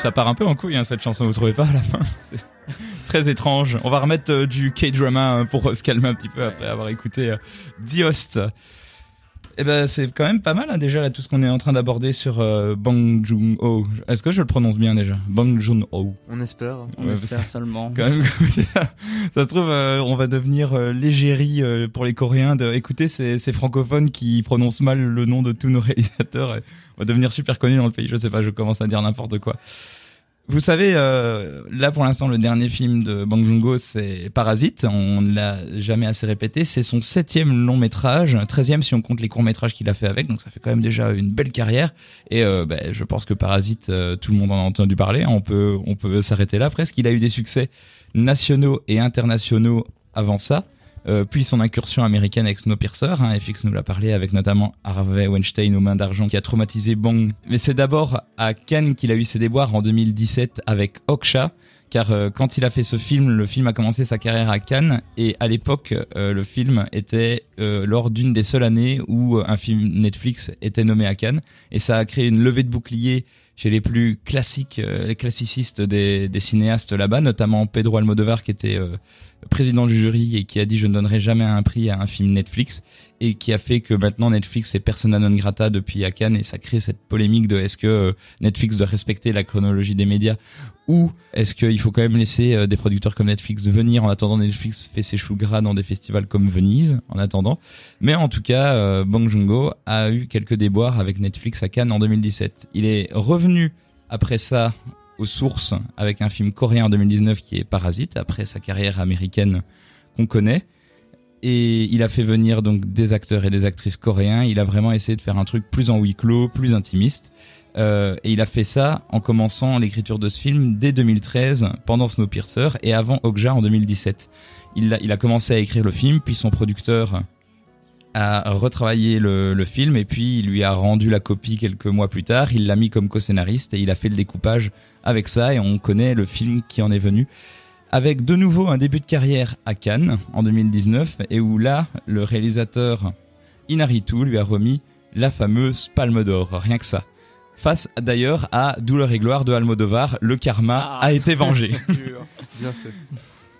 Ça part un peu en couille hein, cette chanson, vous trouvez pas à la fin Très étrange. On va remettre euh, du K-drama hein, pour se calmer un petit peu après avoir écouté euh, The Host. Eh ben c'est quand même pas mal hein, déjà là tout ce qu'on est en train d'aborder sur euh, Bang Joon-ho. Est-ce que je le prononce bien déjà? Bang Joon-ho. On espère. On Ouais, espère seulement. Quand même, ça se trouve, euh, on va devenir euh, l'égérie euh, pour les Coréens de écouter ces, ces francophones qui prononcent mal le nom de tous nos réalisateurs. et on va devenir super connus dans le pays. Je sais pas, je commence à dire n'importe quoi. Vous savez, euh, là pour l'instant, le dernier film de Bang Joon-ho, c'est Parasite. On ne l'a jamais assez répété. C'est son septième long métrage, treizième si on compte les courts métrages qu'il a fait avec. Donc ça fait quand même déjà une belle carrière. Et euh, ben, je pense que Parasite, euh, tout le monde en a entendu parler. On peut, on peut s'arrêter là presque. Il a eu des succès nationaux et internationaux avant ça. Euh, puis son incursion américaine avec Snowpiercer, hein, FX nous l'a parlé avec notamment Harvey Weinstein aux mains d'argent qui a traumatisé Bong. Mais c'est d'abord à Cannes qu'il a eu ses déboires en 2017 avec Oksha, car euh, quand il a fait ce film, le film a commencé sa carrière à Cannes et à l'époque euh, le film était lors d'une des seules années où un film Netflix était nommé à Cannes et ça a créé une levée de boucliers chez les plus classiques, les classicistes des, des cinéastes là-bas, notamment Pedro Almodovar qui était président du jury et qui a dit je ne donnerai jamais un prix à un film Netflix et qui a fait que maintenant Netflix est persona non grata depuis à Cannes et ça crée cette polémique de est-ce que euh, Netflix doit respecter la chronologie des médias ou est-ce qu'il faut quand même laisser euh, des producteurs comme Netflix venir en attendant Netflix fait ses choux gras dans des festivals comme Venise en attendant. Mais en tout cas euh, Bong Joon-ho a eu quelques déboires avec Netflix à Cannes en 2017 il est revenu après ça aux sources avec un film coréen en 2019 qui est Parasite après sa carrière américaine qu'on connaît et il a fait venir donc des acteurs et des actrices coréens. Il a vraiment essayé de faire un truc plus en huis clos, plus intimiste. Euh, et il a fait ça en commençant l'écriture de ce film dès 2013, pendant Snowpiercer et avant Okja en 2017. Il a, il a commencé à écrire le film, puis son producteur a retravaillé le, le film et puis il lui a rendu la copie quelques mois plus tard. Il l'a mis comme co-scénariste et il a fait le découpage avec ça et on connaît le film qui en est venu avec de nouveau un début de carrière à Cannes en 2019 et où là, le réalisateur Inaritu lui a remis la fameuse Palme d'Or, rien que ça. Face d'ailleurs à Douleur et gloire de Almodovar, le karma Ah. a été vengé. Bien fait.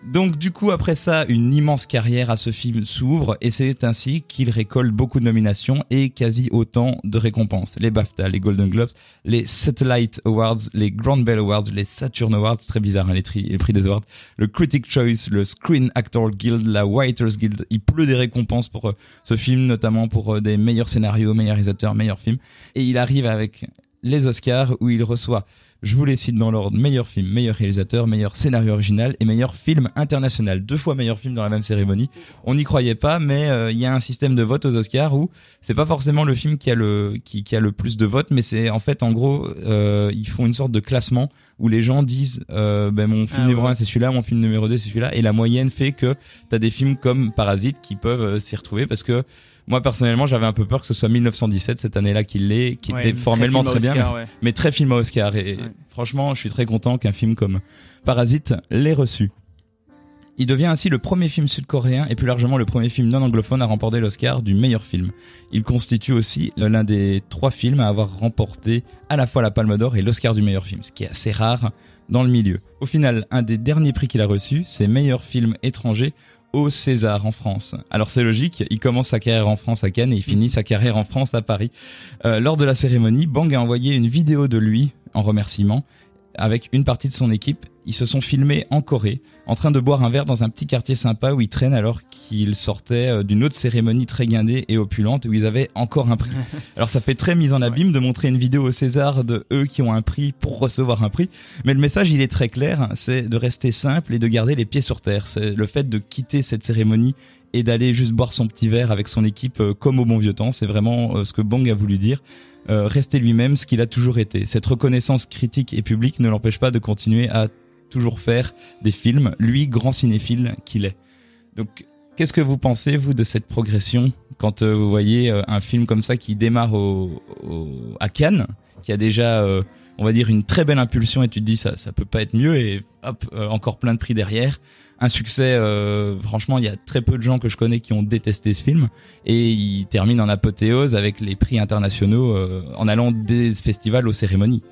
Donc du coup après ça, une immense carrière à ce film s'ouvre et c'est ainsi qu'il récolte beaucoup de nominations et quasi autant de récompenses. Les BAFTA, les Golden Globes, les Satellite Awards, les Grand Bell Awards, les Saturn Awards, très bizarre hein, les prix des awards, le Critic Choice, le Screen Actor Guild, la Writers Guild. Il pleut des récompenses pour euh, ce film, notamment pour euh, des meilleurs scénarios, meilleurs réalisateurs, meilleurs films. Et il arrive avec les Oscars où il reçoit je vous les cite dans l'ordre meilleur film, meilleur réalisateur, meilleur scénario original et meilleur film international. Deux fois meilleur film dans la même cérémonie. On n'y croyait pas, mais euh, il y a un système de vote aux Oscars où c'est pas forcément le film qui a le qui, qui a le plus de votes, mais c'est en fait en gros euh, ils font une sorte de classement où les gens disent euh, ben mon film Ah, numéro ouais. un c'est celui-là, mon film numéro 2 c'est celui-là, et la moyenne fait que t'as des films comme Parasite qui peuvent euh, s'y retrouver parce que moi personnellement j'avais un peu peur que ce soit 1917 cette année-là qu'il l'ait, qui Ouais, était formellement très bien, Oscar, ouais. mais très film à Oscar. Et Ouais. franchement, je suis très content qu'un film comme Parasite l'ait reçu. Il devient ainsi le premier film sud-coréen et plus largement le premier film non anglophone à remporter l'Oscar du meilleur film. Il constitue aussi l'un des trois films à avoir remporté à la fois la Palme d'Or et l'Oscar du meilleur film, ce qui est assez rare dans le milieu. Au final, un des derniers prix qu'il a reçu, c'est meilleur film étranger au César en France. Alors c'est logique, il commence sa carrière en France à Cannes et il finit sa carrière en France à Paris. Euh, lors de la cérémonie, Bang a envoyé une vidéo de lui en remerciement avec une partie de son équipe. Ils se sont filmés en Corée, en train de boire un verre dans un petit quartier sympa où ils traînent alors qu'ils sortaient euh, d'une autre cérémonie très guindée et opulente où ils avaient encore un prix. Alors ça fait très mise en abîme de montrer une vidéo au César de eux qui ont un prix pour recevoir un prix, mais le message il est très clair, c'est de rester simple et de garder les pieds sur terre. C'est le fait de quitter cette cérémonie et d'aller juste boire son petit verre avec son équipe euh, comme au bon vieux temps, c'est vraiment euh, ce que Bong a voulu dire. Euh, rester lui-même, ce qu'il a toujours été. Cette reconnaissance critique et publique ne l'empêche pas de continuer à toujours faire des films, lui, grand cinéphile qu'il est. Donc, qu'est-ce que vous pensez, vous, de cette progression quand euh, vous voyez euh, un film comme ça qui démarre au, au- à Cannes, qui a déjà, on va dire, une très belle impulsion et tu te dis ça, ça peut pas être mieux et hop, encore plein de prix derrière. Un succès, euh, franchement, il y a très peu de gens que je connais qui ont détesté ce film et il termine en apothéose avec les prix internationaux euh, en allant des festivals aux cérémonies.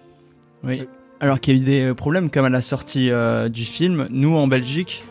Oui. Alors qu'il y a eu des problèmes comme à la sortie euh, du film. Nous, en Belgique,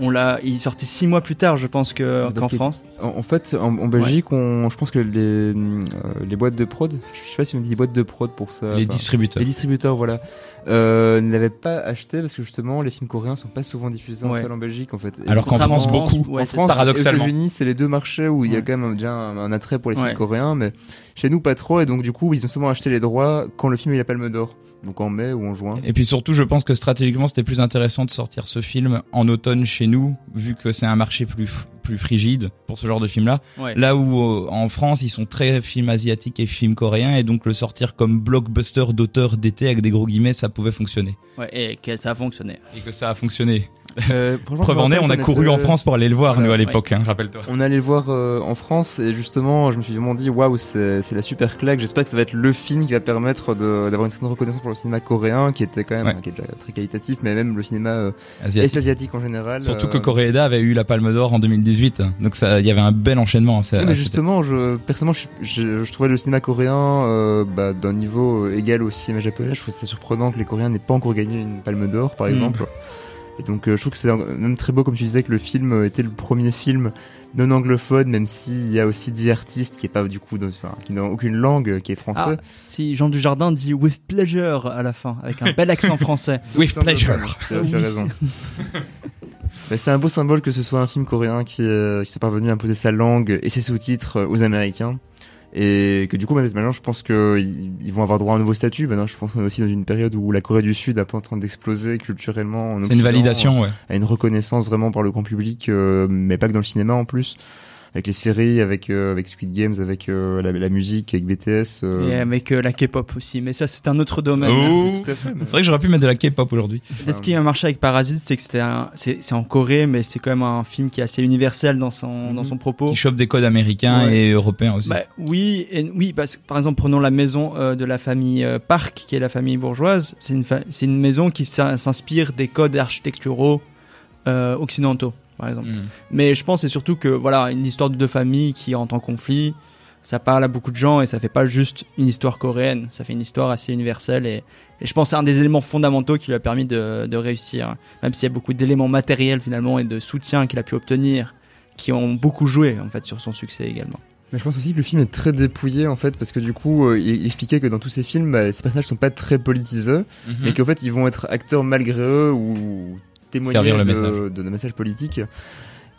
on l'a, il sortait six mois plus tard, je pense que qu'en France. En, en fait, en, en Belgique, on, je pense que les, euh, les boîtes de prod, je sais pas si on dit boîtes de prod pour ça. Les enfin, distributeurs. les distributeurs, voilà, euh, ne l'avaient pas acheté parce que justement, les films coréens sont pas souvent diffusés en Ouais. salle en Belgique, en fait. Et Alors qu'en France, beaucoup. ouais, en c'est France, paradoxalement. aux États-Unis, c'est les deux marchés où il y a quand même déjà un, un attrait pour les films coréens, mais chez nous pas trop. Et donc du coup, ils ont souvent acheté les droits quand le film eu la Palme d'Or, donc en mai ou en juin. Et puis surtout, je pense que stratégiquement, c'était plus intéressant de sortir ce film en automne chez nous, vu que c'est un marché plus plus frigide pour ce genre de film-là. Ouais. Là où euh, en France, ils sont très films asiatiques et films coréens, et donc le sortir comme blockbuster d'auteur d'été avec des gros guillemets, ça pouvait fonctionner. Ouais, et que ça a fonctionné. Et que ça a fonctionné. Euh, franchement, Preuve en est, on a couru en France pour aller le voir, Voilà, nous, à ouais. l'époque, hein, rappelle-toi. On allait le voir euh, en France et justement, je me suis vraiment dit waouh, c'est c'est la super claque. J'espère que ça va être le film qui va permettre de- d'avoir une certaine reconnaissance pour le cinéma coréen, qui était quand même Ouais. qui est déjà très qualitatif, mais même le cinéma euh, Asiatique. en général. Surtout euh, que Koreeda avait eu la Palme d'Or en 2018, donc ça, il y avait un bel enchaînement. ça- Oui, mais justement, je, personnellement, je, je, je trouvais le cinéma coréen euh, bah, d'un niveau euh, égal au cinéma japonais. Je trouve ça surprenant que les Coréens n'aient pas encore gagné une palme d'or, par Mm. exemple. Et donc, euh, je trouve que c'est même très beau, comme tu disais, que le film euh, était le premier film non anglophone, même s'il y a aussi 10 artistes qui est pas du coup, dans, enfin, qui n'ont aucune langue, euh, qui est français. Si Jean Dujardin dit with pleasure à la fin, avec un bel accent français. With pleasure. Tu as Oui. raison. C'est un beau symbole que ce soit un film coréen qui, euh, qui parvenu à imposer sa langue et ses sous-titres aux Américains. Et que du coup, maintenant, je pense qu'ils ils vont avoir droit à un nouveau statut. Maintenant, je pense qu'on est aussi dans une période où la Corée du Sud est un peu en train d'exploser culturellement. en C'est une validation, ouais. À une reconnaissance vraiment par le grand public, euh, mais pas que dans le cinéma en plus. Avec les séries, avec, euh, avec Squid Games, avec euh, la, la musique, avec BTS. euh, Et avec euh, la K-pop aussi, mais ça c'est un autre domaine. Oh. Tout à fait. mais- C'est vrai que j'aurais pu mettre de la K-pop aujourd'hui. Peut-être ce qui a marché avec Parasite, c'est que c'était un- c'est c'est en Corée, mais c'est quand même un film qui est assez universel dans son, dans son propos. Qui chope des codes américains Ouais. et européens aussi. Bah, oui, et, oui, parce que par exemple, prenons la maison euh, de la famille euh, Park, qui est la famille bourgeoise. C'est une, fa- c'est une maison qui s'in- s'inspire des codes architecturaux euh, occidentaux, par exemple. Mm. Mais je pense c'est surtout que voilà, une histoire de deux familles qui entrent en conflit, ça parle à beaucoup de gens et ça fait pas juste une histoire coréenne, ça fait une histoire assez universelle et, et je pense que c'est un des éléments fondamentaux qui lui a permis de, de réussir, même s'il y a beaucoup d'éléments matériels finalement et de soutien qu'il a pu obtenir qui ont beaucoup joué en fait sur son succès également. Mais je pense aussi que le film est très dépouillé en fait parce que du coup euh, il expliquait que dans tous ces films bah, ces personnages sont pas très politisés Mhm. mais qu'en fait ils vont être acteurs malgré eux ou témoigner Servir le de, message. de, messages politiques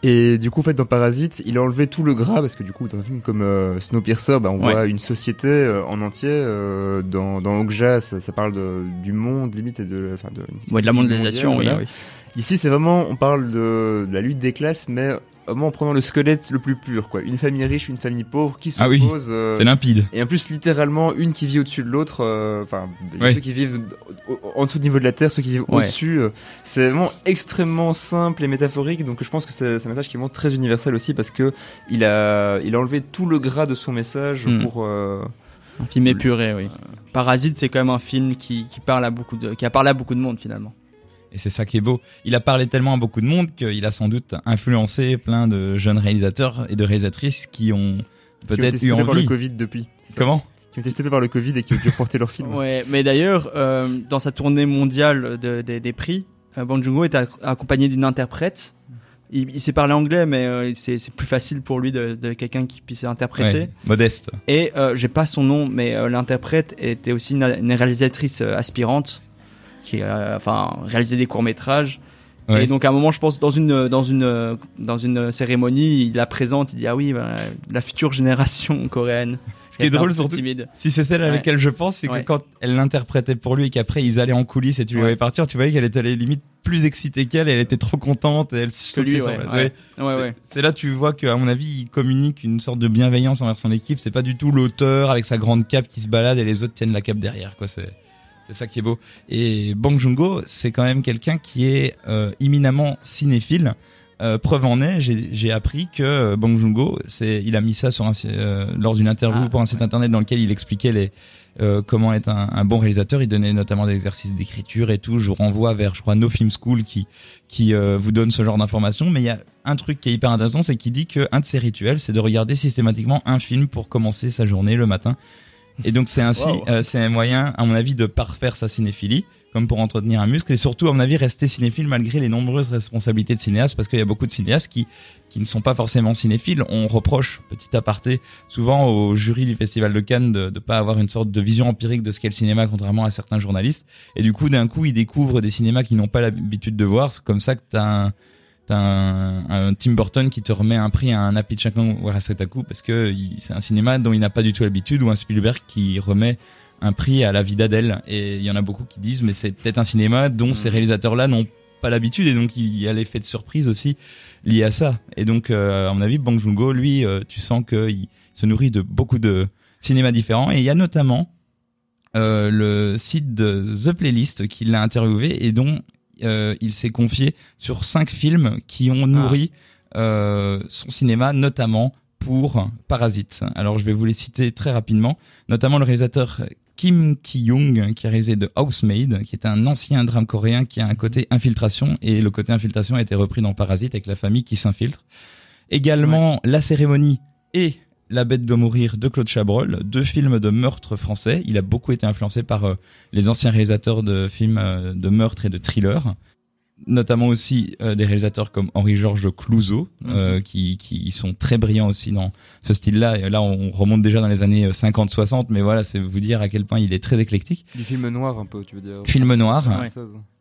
et du coup en fait dans Parasite il a enlevé tout le gras parce que du coup dans un film comme euh, Snowpiercer bah, on Ouais. voit une société euh, en entier euh, dans, dans Okja ça, ça parle de, du monde limite et de, enfin, de, Ouais, de la mondialisation, oui, voilà. oui. Ici, c'est vraiment, on parle de, de la lutte des classes, mais vraiment en prenant le squelette le plus pur, quoi. Une famille riche, une famille pauvre, qui Ah oui. euh, C'est limpide. et en plus, littéralement, une qui vit au-dessus de l'autre. euh, Enfin, Ouais. ceux qui vivent en dessous du niveau de la terre, ceux qui vivent Ouais. au-dessus. euh, C'est vraiment extrêmement simple et métaphorique. Donc, je pense que c'est c'est un message qui est vraiment très universel aussi parce que il a, il a enlevé tout le gras de son message Hmm. pour. euh, Un film épuré, oui. Parasite, c'est quand même un film qui, qui parle à beaucoup de, qui a parlé à beaucoup de monde finalement. Et c'est ça qui est beau. Il a parlé tellement à beaucoup de monde qu'il a sans doute influencé plein de jeunes réalisateurs et de réalisatrices qui ont qui ont été peut-être eu stoppés par le envie. Covid depuis. Comment? Qui ont été stoppés par le Covid et qui ont dû reporter leur film. Ouais, mais d'ailleurs, euh, dans sa tournée mondiale de- de- des prix, euh, Bong Joon-ho est ac- accompagné d'une interprète. Il, il sait parler anglais, mais euh, c'est c'est plus facile pour lui de, de quelqu'un qui puisse interpréter. Ouais, Modeste. Et euh, j'ai pas son nom, mais euh, l'interprète était aussi une, une réalisatrice euh, aspirante qui a enfin réalisé des courts métrages. Ouais. Et donc à un moment, je pense dans une dans une dans une cérémonie, il la présente, il dit ah oui, ben, la future génération coréenne. Ce qui est drôle surtout, timide. si c'est celle à Ouais. laquelle je pense, c'est que Ouais. quand elle l'interprétait pour lui et qu'après ils allaient en coulisses et tu lui voyais partir, tu voyais qu'elle était allée limite plus excitée qu'elle et elle était trop contente et elle sautait. C'est là tu vois qu'à mon avis il communique une sorte de bienveillance envers son équipe. C'est pas du tout l'auteur avec sa grande cape qui se balade et les autres tiennent la cape derrière. quoi. C'est c'est ça qui est beau. Et Bong Joon-ho, c'est quand même quelqu'un qui est euh, éminemment cinéphile. Euh, preuve en est, j'ai appris que euh, Bong Joon-ho, c'est il a mis ça sur un, euh, lors d'une interview Ah, pour un site internet dans lequel il expliquait les euh, comment être un, un bon réalisateur. Il donnait notamment des exercices d'écriture et tout. Je vous renvoie vers, je crois, No Film School qui qui euh, vous donne ce genre d'informations. Mais il y a un truc qui est hyper intéressant, c'est qu'il dit que un de ses rituels, c'est de regarder systématiquement un film pour commencer sa journée le matin. Et donc c'est ainsi, Wow. euh, c'est un moyen, à mon avis, de parfaire sa cinéphilie. comme pour entretenir un muscle, et surtout, à mon avis, rester cinéphile malgré les nombreuses responsabilités de cinéaste, parce qu'il y a beaucoup de cinéastes qui qui ne sont pas forcément cinéphiles. On reproche, petit aparté, souvent au jury du Festival de Cannes de ne pas avoir une sorte de vision empirique de ce qu'est le cinéma, contrairement à certains journalistes. Et du coup, d'un coup, ils découvrent des cinémas qu'ils n'ont pas l'habitude de voir. C'est comme ça que t'as un t'as un, un, Tim Burton qui te remet un prix à un Apichankan Warasetaku parce que c'est un cinéma dont il n'a pas du tout l'habitude ou un Spielberg qui remet un prix à la vie d'Adèle et il y en a beaucoup qui disent mais c'est peut-être un cinéma dont ces mm. réalisateurs-là n'ont pas l'habitude et donc il y a l'effet de surprise aussi lié à ça. Et donc euh, à mon avis Bong Joon-ho lui euh, tu sens qu'il se nourrit de beaucoup de cinémas différents. Et il y a notamment euh, le site de The Playlist qui l'a interviewé et dont euh, il s'est confié sur cinq films qui ont nourri ah. euh, son cinéma, notamment pour Parasite. Alors je vais vous les citer très rapidement, notamment le réalisateur Kim Ki-young qui a réalisé The Housemaid, qui est un ancien drame coréen qui a un côté infiltration et le côté infiltration a été repris dans Parasite avec la famille qui s'infiltre. Également La cérémonie et la bête doit mourir de Claude Chabrol, deux films de meurtre français. Il a beaucoup été influencé par euh, les anciens réalisateurs de films euh, de meurtre et de thriller notamment aussi euh, des réalisateurs comme Henri-Georges Clouzot, euh, mhm. qui, qui sont très brillants aussi dans ce style-là. Et là, on remonte déjà dans les années 50-60, mais voilà, c'est vous dire à quel point il est très éclectique. Du film noir un peu, tu veux dire Film noir.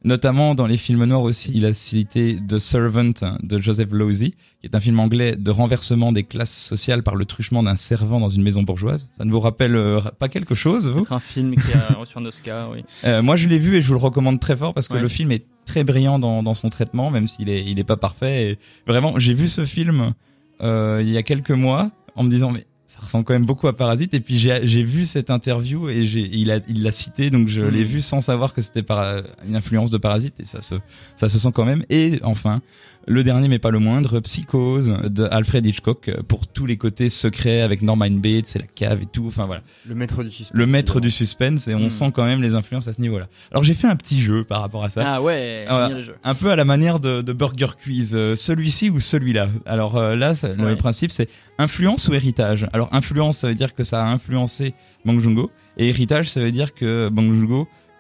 Notamment dans les films noirs aussi, il a cité The Servant de Joseph Losey, qui est un film anglais de renversement des classes sociales par le truchement d'un servant dans une maison bourgeoise. Ça ne vous rappelle euh, pas quelque chose, vous? C'est un film qui a reçu un Oscar, oui. moi, je l'ai vu et je vous le recommande très fort parce que le film est très brillant dans, dans son traitement, même s'il est, il est pas parfait. Et vraiment, j'ai vu ce film euh, il y a quelques mois en me disant mais ça ressemble quand même beaucoup à Parasite. Et puis j'ai vu cette interview et j'ai, il a, il l'a cité, donc je l'ai hmm. vu sans savoir que c'était par une influence de Parasite et ça se, ça se sent quand même. Et enfin, le dernier, mais pas le moindre, Psychose de Alfred Hitchcock pour tous les côtés secrets avec Norman Bates, c'est la cave et tout. Enfin voilà. Le maître du suspense. Le maître du suspense et on hmm. sent quand même les influences à ce niveau-là. Alors j'ai fait un petit jeu par rapport à ça. Ah ouais. un peu à la manière de, Burger Quiz. Euh, celui-ci ou celui-là. Alors euh, là, le principe c'est influence ou héritage? Alors influence, ça veut dire que ça a influencé Bang Joon-ho et héritage, ça veut dire que Bang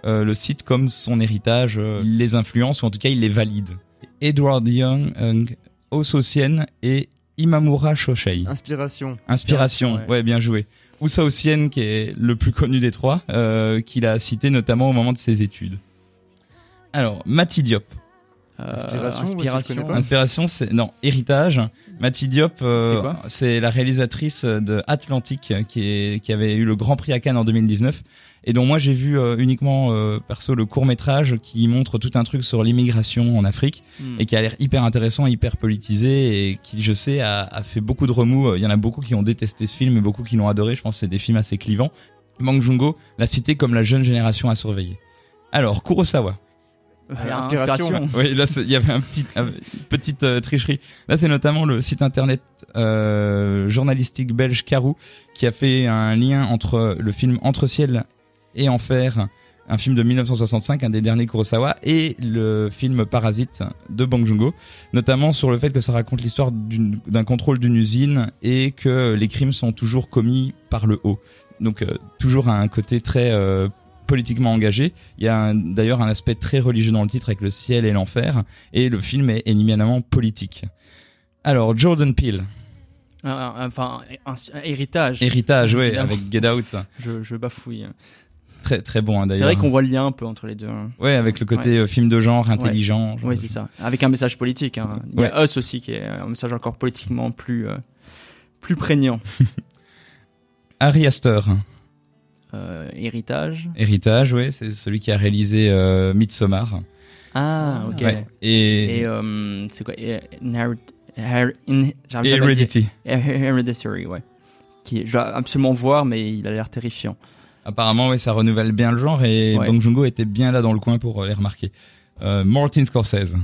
euh, le cite comme son héritage, il les influence ou en tout cas il les valide. Edward Young, Ososien et Imamura Shoshei. Inspiration. Inspiration, ouais. bien joué. Ousa qui est le plus connu des trois, euh, qu'il a cité notamment au moment de ses études. Alors, Mati Diop. Euh, inspiration, inspiration, c'est non héritage. Mati Diop, euh, c'est la réalisatrice de Atlantique qui, qui avait eu le Grand Prix à Cannes en 2019 et dont moi j'ai vu euh, uniquement euh, perso le court métrage qui montre tout un truc sur l'immigration en Afrique hmm. et qui a l'air hyper intéressant, hyper politisé et qui je sais a, a, fait beaucoup de remous. Il y en a beaucoup qui ont détesté ce film et beaucoup qui l'ont adoré. Je pense que c'est des films assez clivants. Bang Joon-ho l'a cité comme la jeune génération à surveiller. Alors Kurosawa. Inspiration. Oui, là il y avait un petit, une petite euh, tricherie. Là c'est notamment le site internet euh, journalistique belge Karou qui a fait un lien entre le film Entre ciel et Enfer, un film de 1965, un des derniers Kurosawa, et le film Parasite de Bong Joon-ho, notamment sur le fait que ça raconte l'histoire d'un contrôle d'une usine et que les crimes sont toujours commis par le haut. Donc euh, toujours un côté très euh, politiquement engagé. Il y a d'ailleurs un aspect très religieux dans le titre avec le ciel et l'enfer, et le film est éminemment politique. Alors Jordan Peele. enfin, un, héritage. Héritage, oui, avec Get Out. Je, je bafouille très très bon hein, d'ailleurs. C'est vrai qu'on voit le lien un peu entre les deux. Hein. Ouais, avec le côté euh, film de genre intelligent. Oui, c'est ça. Avec un message politique. Hein. Il y a Us aussi qui est un message encore politiquement plus euh, plus prégnant. Harry Astor. Euh, héritage. Héritage, oui, c'est celui qui a réalisé euh, Midsommar. Ah, ok. Et, et c'est quoi? Heredity. Hereditary, ouais. Qui, je dois absolument voir, mais il a l'air terrifiant. Apparemment, oui, ça renouvelle bien le genre et Bong Joon-ho était bien là dans le coin pour les remarquer. Euh, Martin Scorsese.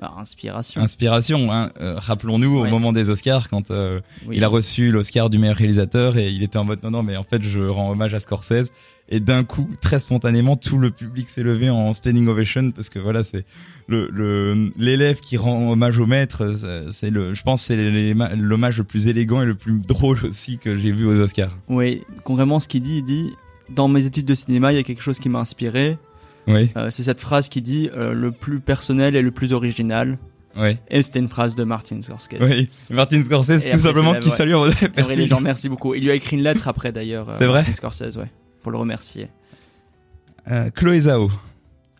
Bah, inspiration. Inspiration. Hein. Euh, rappelons-nous au moment des Oscars quand euh, il a reçu l'Oscar du meilleur réalisateur et il était en mode non non mais en fait je rends hommage à Scorsese et d'un coup très spontanément tout le public s'est levé en standing ovation parce que voilà c'est le l'élève qui rend hommage au maître c'est le je pense c'est l'hommage le plus élégant et le plus drôle aussi que j'ai vu aux Oscars. Oui, concrètement ce qu'il dit il dit dans mes études de cinéma, il y a quelque chose qui m'a inspiré. Oui, Euh, c'est cette phrase qui dit euh, le plus personnel et le plus original. oui, Et c'était une phrase de Martin Scorsese. oui. Martin Scorsese, Et tout après, simplement, qui salue. Merci. Jean, merci beaucoup. Il lui a écrit une lettre après d'ailleurs. euh, C'est vrai Martin Scorsese, ouais, pour le remercier. Euh, Chloé Zhao.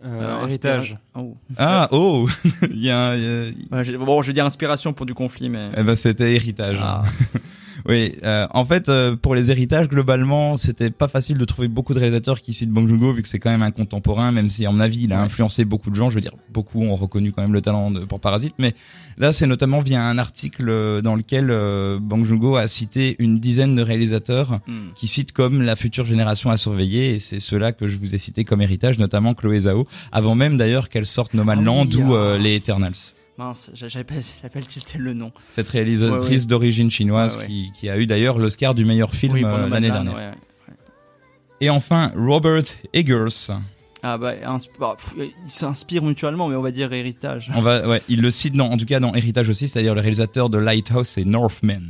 Euh, héritage. Oh. Ah, oh Il y a un... il y a- Ouais, j'ai- bon, je dire inspiration pour du conflit, mais. Eh ben, c'était héritage. Ah. Oui, euh, en fait, euh, pour les héritages, globalement, c'était pas facile de trouver beaucoup de réalisateurs qui citent Bong Joon-ho, vu que c'est quand même un contemporain, même si, à mon avis, il a influencé beaucoup de gens. Je veux dire, beaucoup ont reconnu quand même le talent de, pour Parasite, mais là, c'est notamment via un article euh, dans lequel euh, Bong Joon-ho a cité une dizaine de réalisateurs Hmm. qui citent comme la future génération à surveiller, et c'est ceux-là que je vous ai cités comme héritage, notamment Chloé Zhao, avant même d'ailleurs qu'elle sorte No Man's Ah Land ou ah. euh, les Eternals. Mince, j'a- j'avais pas, tilté le nom. Cette réalisatrice Ouais, ouais. d'origine chinoise Ouais. Qui, qui a eu d'ailleurs l'Oscar du meilleur film oui, euh, l'année dernière. Et enfin, Robert Eggers. Ah bah, bah, pff, ils s'inspirent mutuellement, mais on va dire héritage. On va, ouais, il le cite dans, en tout cas dans Héritage aussi, c'est-à-dire le réalisateur de Lighthouse et Northman.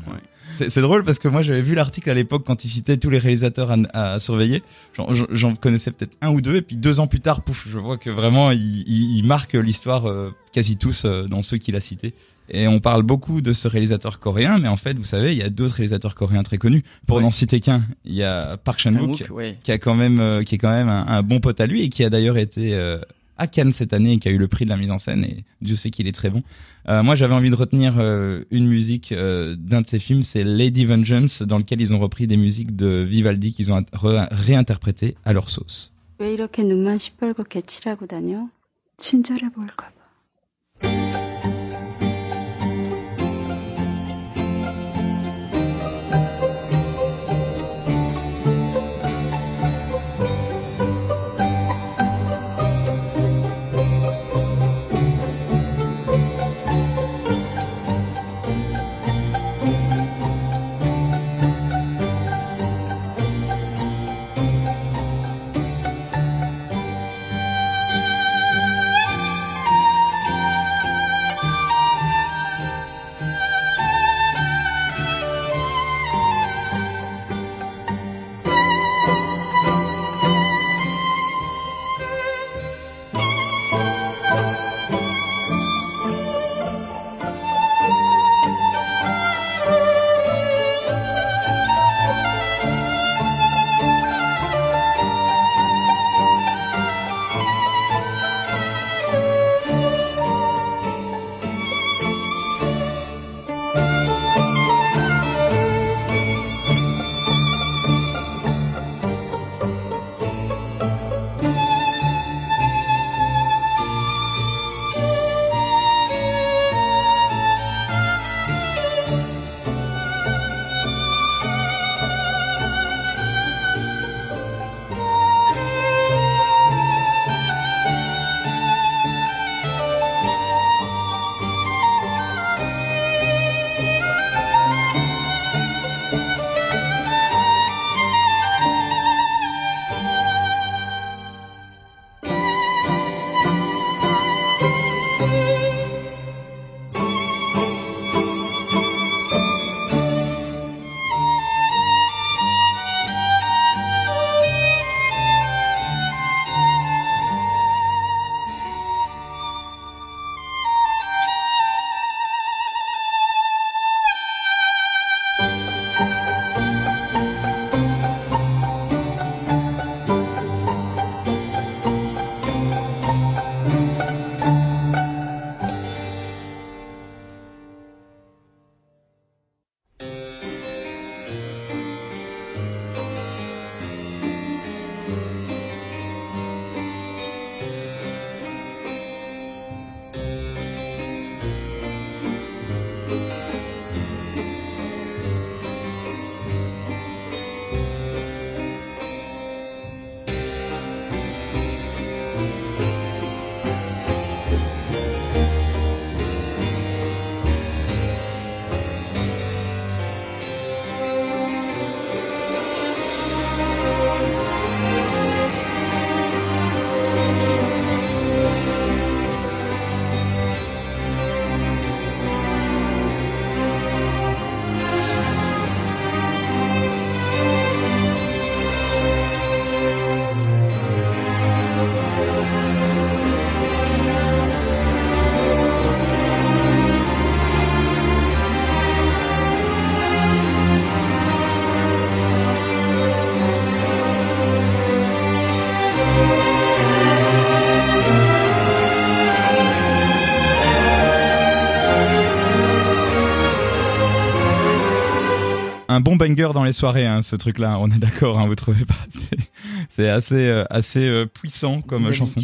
C'est drôle parce que moi j'avais vu l'article à l'époque quand il citait tous les réalisateurs à, à surveiller. J'en- connaissais peut-être un ou deux et puis deux ans plus tard, pouf, je vois que vraiment il, il- il marque l'histoire euh, quasi tous euh, dans ceux qu'il a cités. Et on parle beaucoup de ce réalisateur coréen, mais en fait, vous savez, il y a d'autres réalisateurs coréens très connus. Pour Ouais. n'en citer qu'un, il y a Park Chan-wook, ouais. qui a quand même euh, qui est quand même un, un bon pote à lui et qui a d'ailleurs été euh, à Cannes cette année et qui a eu le prix de la mise en scène et Dieu sait qu'il est très bon. Euh, moi j'avais envie de retenir euh, une musique euh, d'un de ses films, c'est Lady Vengeance dans lequel ils ont repris des musiques de Vivaldi qu'ils ont re- réinterprétées à leur sauce. 왜 이렇게 눈만 시뻘겋게 칠하고 다녀? 친절해 보일까 Banger dans les soirées, hein, ce truc-là. On est d'accord, hein, vous trouvez pas C'est- assez, euh, assez euh, puissant comme Dynamique. chanson.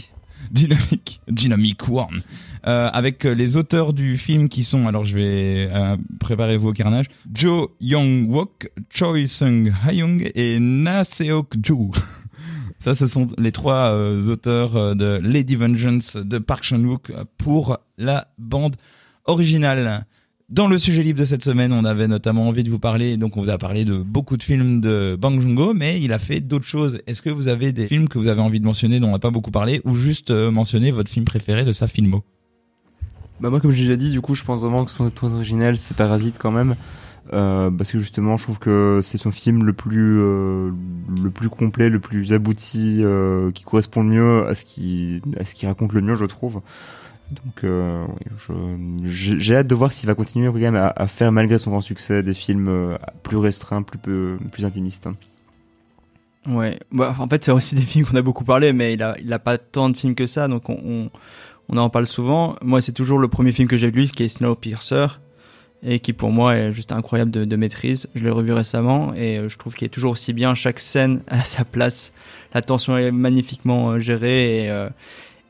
Dynamique, Dynamic One. Euh, avec les auteurs du film qui sont, alors je vais euh, préparer vos carnages, Jo Young Wook, Choi Sung Hyung et Na Seok Joo. Ça, ce sont les trois euh, auteurs de Lady Vengeance de Park Chan-wook pour la bande originale. Dans le sujet libre de cette semaine, on avait notamment envie de vous parler, donc on vous a parlé de beaucoup de films de Bang Joon-ho, mais il a fait d'autres choses. Est-ce que vous avez des films que vous avez envie de mentionner dont on n'a pas beaucoup parlé, ou juste euh, mentionner votre film préféré de sa filmo? Bah moi comme j'ai déjà dit, du coup je pense vraiment que son très original c'est Parasite quand même. Euh, parce que justement je trouve que c'est son film le plus euh, le plus complet, le plus abouti, euh, qui correspond le mieux à ce qui à ce qui raconte le mieux je trouve. Donc euh, j'ai hâte de voir s'il va continuer à, faire malgré son grand succès des films euh, plus restreints, plus peu, plus intimistes. Ouais, bah, en fait, c'est aussi des films qu'on a beaucoup parlé, mais il a, il a pas tant de films que ça, donc on, en parle souvent. Moi, c'est toujours le premier film que j'ai vu qui est Snowpiercer, et qui pour moi est juste incroyable de, maîtrise. Je l'ai revu récemment, et euh, je trouve qu'il est toujours aussi bien. Chaque scène à sa place. La tension est magnifiquement gérée, et,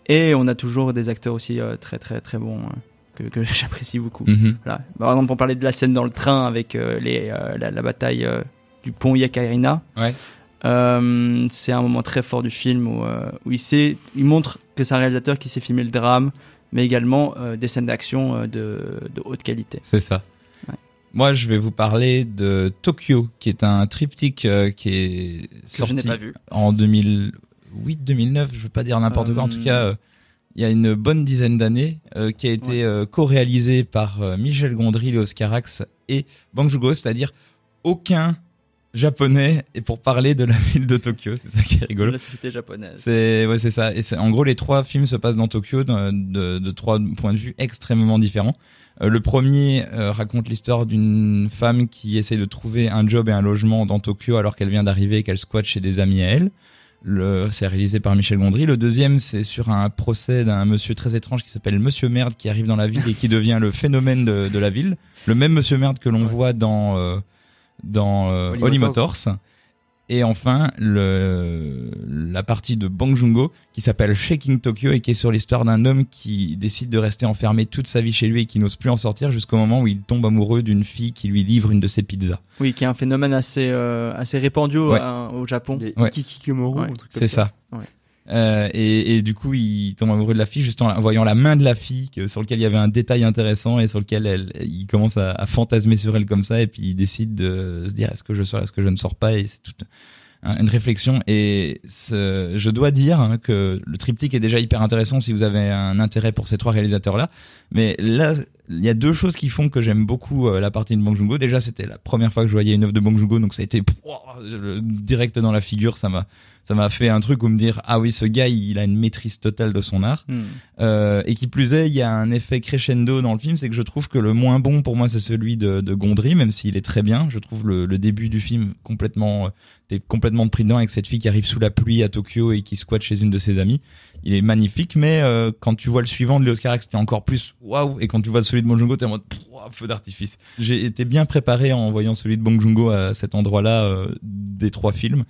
et on a toujours des acteurs aussi euh, très très très bons, euh, que, que j'apprécie beaucoup. Mhm. Voilà. Par exemple, pour parler de la scène dans le train avec euh, les, euh, la, la bataille euh, du pont Yakarina. Ouais. C'est un moment très fort du film où, où il, sait, il montre que c'est un réalisateur qui sait filmer le drame, mais également des scènes d'action de, de haute qualité. C'est ça. Ouais. Moi, je vais vous parler de Tokyo, qui est un triptyque qui est Que sorti je n'ai pas vu. en 2008-2009, je veux pas dire n'importe quoi. En tout Euh, cas, euh, il y a une bonne dizaine d'années, euh, qui a été Ouais. euh, co-réalisé par euh, Michel Gondry, Léo Carax et Bang Joon-ho, c'est-à-dire aucun japonais et pour parler de la ville de Tokyo. C'est ça qui est rigolo. La société japonaise. C'est ouais, c'est ça. Et c'est en gros les trois films se passent dans Tokyo de, de, de trois points de vue extrêmement différents. Euh, le premier euh, raconte l'histoire d'une femme qui essaie de trouver un job et un logement dans Tokyo alors qu'elle vient d'arriver et qu'elle squatte chez des amis à elle. Le, c'est réalisé par Michel Gondry. Le deuxième, c'est sur un procès d'un monsieur très étrange qui s'appelle Monsieur Merde qui arrive dans la ville et qui devient le phénomène de, de la ville. Le même Monsieur Merde que l'on voit dans euh, dans euh. Motors. Et enfin, le, la partie de Bang Joon-ho qui s'appelle Shaking Tokyo et qui est sur l'histoire d'un homme qui décide de rester enfermé toute sa vie chez lui et qui n'ose plus en sortir jusqu'au moment où il tombe amoureux d'une fille qui lui livre une de ses pizzas. Oui, qui est un phénomène assez, euh, assez répandu au- Ouais. à- au Japon. Les Ouais. Ouais. un truc comme C'est ça. Ouais. Euh, et, et du coup, il tombe amoureux de la fille juste en voyant la main de la fille que- sur lequel il y avait un détail intéressant et sur lequel elle, il commence à, à fantasmer sur elle comme ça et puis il décide de se dire est-ce que je sors, est-ce que je ne sors pas et c'est toute un- une réflexion. Et ce- je dois dire hein, que le triptyque est déjà hyper intéressant si vous avez un intérêt pour ces trois réalisateurs là mais là il y a deux choses qui font que j'aime beaucoup euh, la partie de Joon-ho déjà c'était la première fois que je voyais une œuvre de Joon-ho donc ça a été direct dans la figure. Ça m'a ça m'a fait un truc où me dire ah oui ce gars il a une maîtrise totale de son art. Hmm. euh, et qui plus est il y a un effet crescendo dans le film c'est que je trouve que le moins bon pour moi c'est celui de, de Gondry même s'il est très bien. Je trouve le, le début du film complètement euh, t'es complètement pris dedans avec cette fille qui arrive sous la pluie à Tokyo et qui squatte chez une de ses amies il est magnifique mais euh, quand tu vois le suivant de Léo Carax c'était encore plus waouh et quand tu vois celui de Bong Joon-ho t'es en mode feu d'artifice. J'ai été bien préparé en voyant celui de Bong Joon-ho à cet endroit là des trois films.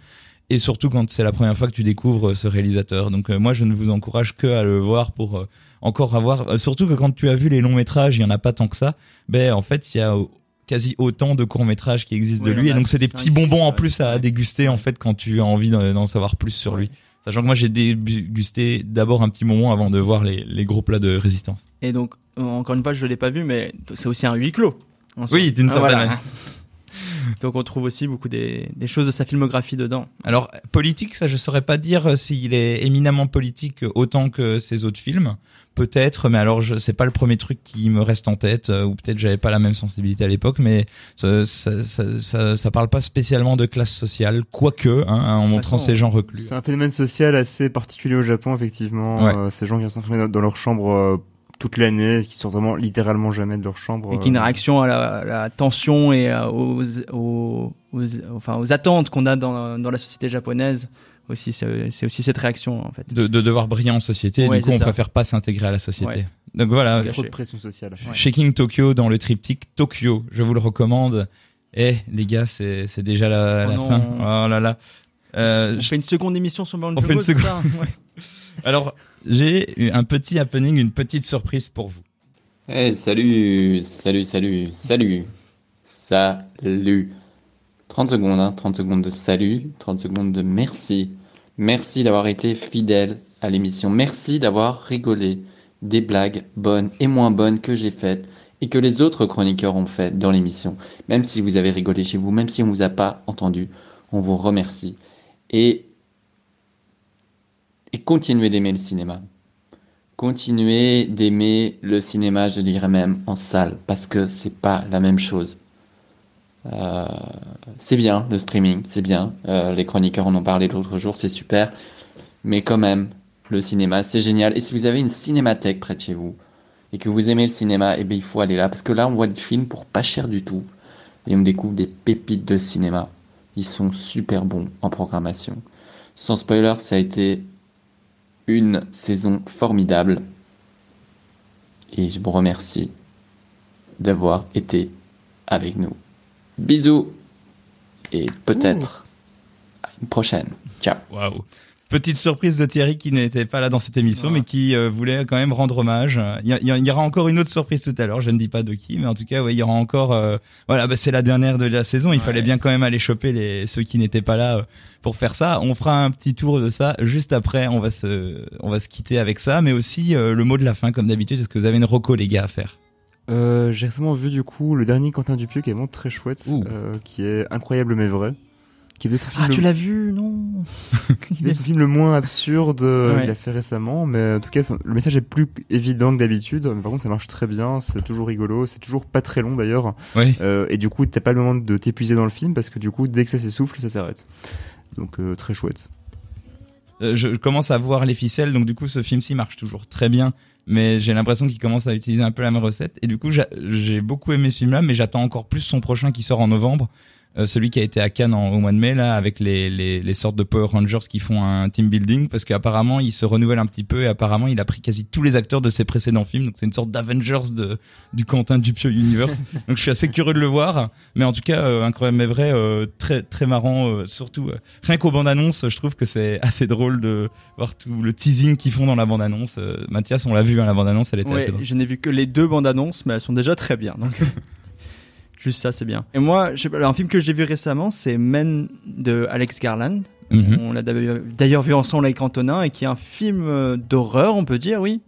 Et surtout quand c'est la première fois que tu découvres euh, ce réalisateur. Donc euh, moi je ne vous encourage que à le voir pour euh, encore avoir euh, surtout que quand tu as vu les longs métrages, il y en a pas tant que ça. Ben en fait, il y a euh, quasi autant de courts métrages qui existent de lui. et donc c'est des petits bonbons en plus à déguster en fait quand tu as envie d'en savoir plus sur lui. Sachant que moi j'ai dégusté d'abord un petit moment avant de voir les, les gros plats de résistance. Et donc, euh, encore une fois, je l'ai pas vu, mais c'est aussi un huis clos. Oui, d'une Ah, certaine voilà. manière. Donc, on trouve aussi beaucoup des, des choses de sa filmographie dedans. Alors politique, ça je saurais pas dire euh, s'il est éminemment politique euh, autant que ses autres films. Peut-être, mais alors je c'est pas le premier truc qui me reste en tête, euh, ou peut-être j'avais pas la même sensibilité à l'époque, mais ça, ça, ça, ça, ça parle pas spécialement de classe sociale, quoique, hein, en montrant façon, ces gens reclus. C'est un phénomène social assez particulier au Japon, effectivement. Ouais. Euh, ces gens qui restent enfermés dans, dans leur chambre euh, toute l'année, qui sortent vraiment littéralement jamais de leur chambre. Et qui est une euh, réaction à la, à la tension et à- aux, aux, aux- enfin, aux attentes qu'on a dans, dans la société japonaise. Aussi, c'est aussi cette réaction, en fait. De, de devoir briller en société, et du coup on ça. préfère pas s'intégrer à la société. Ouais. Donc voilà, Trop de pression sociale. Ouais. Shaking Tokyo dans le triptyque Tokyo, je vous le recommande. Eh, les gars, c'est c'est déjà la, Oh la non. fin. Oh là là. Euh, On je- fait une seconde émission sur Beyond On fait une seconde. ça Ouais. Alors, j'ai un petit happening, une petite surprise pour vous. Eh, salut, salut, salut, salut, salut. 30 secondes, hein, 30 secondes de salut, 30 secondes de merci. Merci d'avoir été fidèle à l'émission. Merci d'avoir rigolé des blagues bonnes et moins bonnes que j'ai faites et que les autres chroniqueurs ont faites dans l'émission. Même si vous avez rigolé chez vous, même si on vous a pas entendu, on vous remercie. Et, et continuez d'aimer le cinéma. Continuez d'aimer le cinéma, je dirais même en salle, parce que c'est pas la même chose. Euh, c'est bien le streaming, c'est bien. Euh, les chroniqueurs en ont parlé l'autre jour, c'est super. Mais quand même, le cinéma, c'est génial. Et si vous avez une cinémathèque près de chez vous et que vous aimez le cinéma, eh bien, il faut aller là, parce que là, on voit des films pour pas cher du tout et on découvre des pépites de cinéma. Ils sont super bons en programmation. Sans spoiler, ça a été une saison formidable. Et je vous remercie d'avoir été avec nous. Bisous et peut-être à une prochaine. Ciao. Petite surprise de Thierry qui n'était pas là dans cette émission, mais qui euh, voulait quand même rendre hommage. Il y, a- il aura encore une autre surprise tout à l'heure. Je ne dis pas de qui, mais en tout cas, ouais, il y aura encore. euh, voilà, bah, c'est la dernière de la saison. Il fallait bien quand même aller choper les ceux qui n'étaient pas là euh, pour faire ça. On fera un petit tour de ça juste après. On va se, on va se quitter avec ça, mais aussi le mot de la fin, comme d'habitude. Est-ce que vous avez une reco, les gars, à faire? J'ai récemment vu du coup le dernier Quentin Dupieux qui est vraiment très chouette, qui est incroyable mais vrai. Qui faisait son film, Ah, le... tu l'as vu Non qui faisait son film le moins absurde euh, Ouais. qu'il a fait récemment, mais en tout cas le message est plus évident que d'habitude. Mais par contre ça marche très bien, c'est toujours rigolo, c'est toujours pas très long d'ailleurs. Oui. Euh, et du coup t'as pas le moment de t'épuiser dans le film parce que du coup dès que ça s'essouffle ça s'arrête. Donc euh, très chouette. Euh, je commence à voir les ficelles, donc du coup ce film-ci marche toujours très bien, mais j'ai l'impression qu'il commence à utiliser un peu la même recette. Et du coup j'a- j'ai beaucoup aimé ce film-là, mais j'attends encore plus son prochain qui sort en novembre, euh, celui qui a été à Cannes en- au mois de mai là, avec les, les, les sortes de Power Rangers qui font un team building, parce qu'apparemment il se renouvelle un petit peu et apparemment il a pris quasi tous les acteurs de ses précédents films, donc c'est une sorte d'Avengers de du Quentin Dupieux Universe. donc je suis assez curieux de le voir, mais en tout cas euh, incroyable mais vrai, euh, très très marrant, euh, surtout euh, rien qu'aux bandes annonces, je trouve que c'est assez drôle de voir tout le teasing qu'ils font dans la bande annonce. Mathias, on l'a vu, hein, la bande annonce, elle était Ouais, assez drôle. je n'ai vu que les deux bandes annonces, mais elles sont déjà très bien. Donc, juste ça, c'est bien. Et moi, je alors, un film que j'ai vu récemment, c'est Men de Alex Garland. Mhm. On l'a d'ailleurs vu ensemble avec Antonin, et qui est un film euh, d'horreur, on peut dire, oui,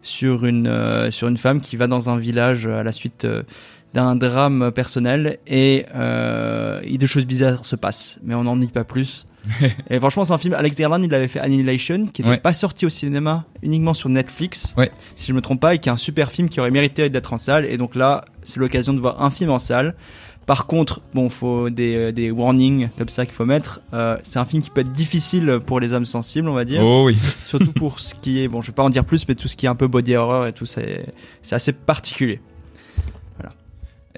sur une euh, sur une femme qui va dans un village à la suite euh, d'un drame personnel et, euh, et des choses bizarres se passent. Mais on n'en dit pas plus. et franchement, c'est un film. Alex Garland, il avait fait Annihilation, qui n'était Ouais. pas sorti au cinéma, uniquement sur Netflix, Ouais. si je me trompe pas, et qui est un super film qui aurait mérité d'être en salle. Et donc là, c'est l'occasion de voir un film en salle. Par contre, bon, faut des, euh, des warnings comme ça qu'il faut mettre. Euh, c'est un film qui peut être difficile pour les âmes sensibles, on va dire. Oh oui. Surtout pour ce qui est, bon, je vais pas en dire plus, mais tout ce qui est un peu body horror et tout, c'est assez particulier.